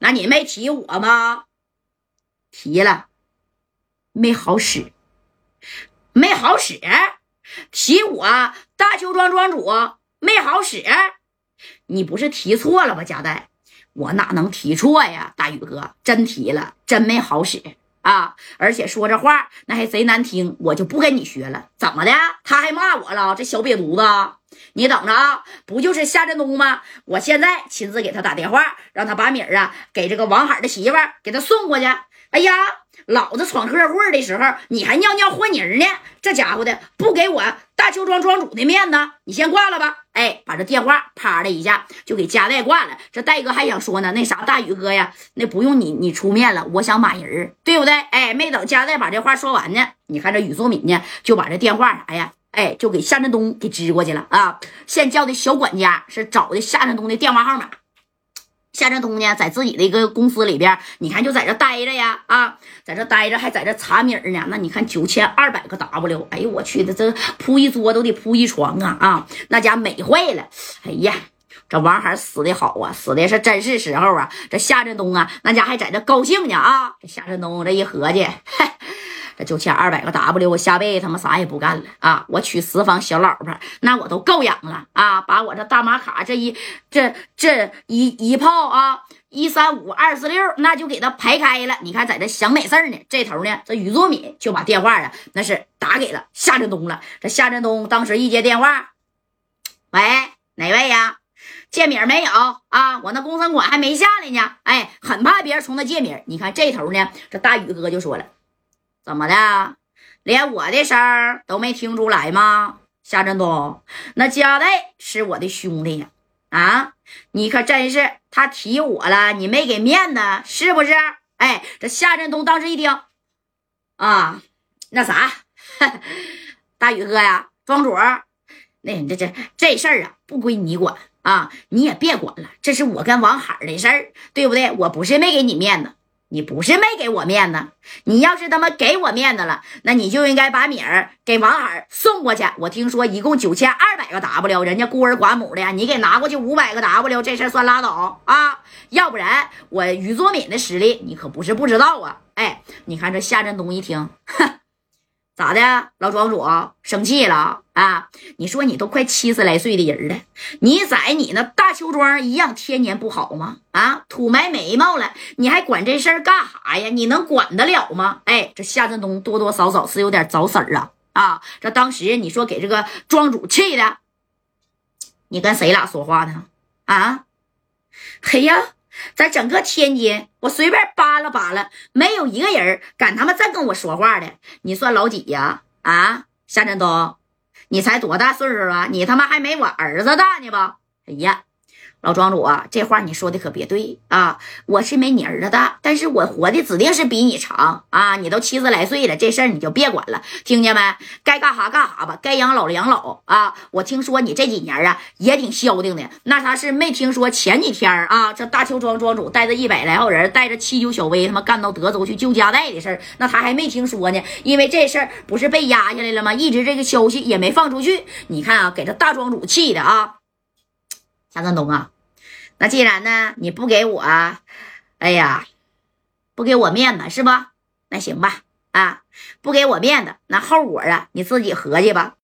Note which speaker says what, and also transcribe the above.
Speaker 1: 那你没提我吗？提了，没好使，没好使。提我大邱庄庄主没好使，你不是提错了吧？贾代，我哪能提错呀？大宇哥，真提了，真没好使啊！而且说这话那还贼难听，我就不跟你学了。怎么的？他还骂我了？这小瘪犊子！你等着啊！不就是夏振东吗？我现在亲自给他打电话，让他把米儿啊给这个王海的媳妇儿给他送过去。哎呀，老子闯客户的时候，你还尿尿和泥呢！这家伙的不给我大邱庄庄主的面子，你先挂了吧。哎，把这电话啪的一下就给加代挂了。这戴哥还想说呢，那啥大宇哥呀，那不用你你出面了，我想马人对不对？哎，没等加代把这话说完呢，你看这宇作敏呢就把这电话，哎呀。哎，就给夏振东给支过去了啊！现叫的小管家是找的夏振东的电话号码。夏振东呢，在自己的一个公司里边，你看就在这待着呀，啊，在这待着，还在这查米儿呢。那你看九千二百个 W，哎呦我去的，这铺一桌都得铺一床啊啊！那家美坏了。哎呀，这王海死的好啊，死的是真是时候啊！这夏振东啊，那家还在这高兴呢啊！这夏振东这一合计，嗨。这九千二百个 W，我下辈子他妈啥也不干了啊！我娶十房小老婆，那我都够养了啊！把我这大马卡这一这这一一炮啊，一三五二四六，那就给他排开了。你看，在这想美事呢。这头呢，这于作敏就把电话啊，那是打给了夏振东了。这夏振东当时一接电话，喂，哪位呀？借米没有啊？我那工程款还没下来呢。哎，很怕别人从他借米。你看这头呢，这大宇哥就说了。怎么的？连我的声都没听出来吗？夏振东，那加代是我的兄弟呀！啊，你可真是他提我了，你没给面子是不是？哎，这夏振东当时一听，啊，那啥，大宇哥呀，庄主，那这这这事儿啊，不归你管啊，你也别管了，这是我跟王海的事儿，对不对？我不是没给你面子。你不是没给我面子，你要是他妈给我面子了，那你就应该把米儿给王海送过去。我听说一共九千二百个 W，人家孤儿寡母的，你给拿过去五百个 W，这事算拉倒啊！要不然我于作敏的实力你可不是不知道啊！哎，你看这夏振东一听，哼。咋的，老庄主生气了啊？你说你都快七十来岁的人了，你在你那大邱庄一样天年不好吗？啊，土埋眉毛了，你还管这事儿干啥呀？你能管得了吗？哎，这夏振东多多少少是有点找死儿啊啊！这当时你说给这个庄主气的，你跟谁俩说话呢？啊，嘿呀！在整个天津，我随便扒拉扒拉，没有一个人敢他妈再跟我说话的。你算老几呀？啊，夏振东，你才多大岁数啊？你他妈还没我儿子大呢吧？哎呀！老庄主啊，这话你说的可别对啊！我是没你儿子大，但是我活的指定是比你长啊！你都七十来岁了，这事儿你就别管了，听见没？该干啥干啥吧，该养老养老啊！我听说你这几年啊也挺消停的，那啥是没听说前几天啊，这大邱庄庄主带着一百来号人，带着七九小威他妈干到德州去救家带的事儿，那他还没听说呢，因为这事儿不是被压下来了吗？一直这个消息也没放出去，你看啊，给这大庄主气的啊！夏振东啊，那既然呢你不给我，哎呀，不给我面子是不？那行吧，啊，不给我面子，那后果啊你自己合计吧。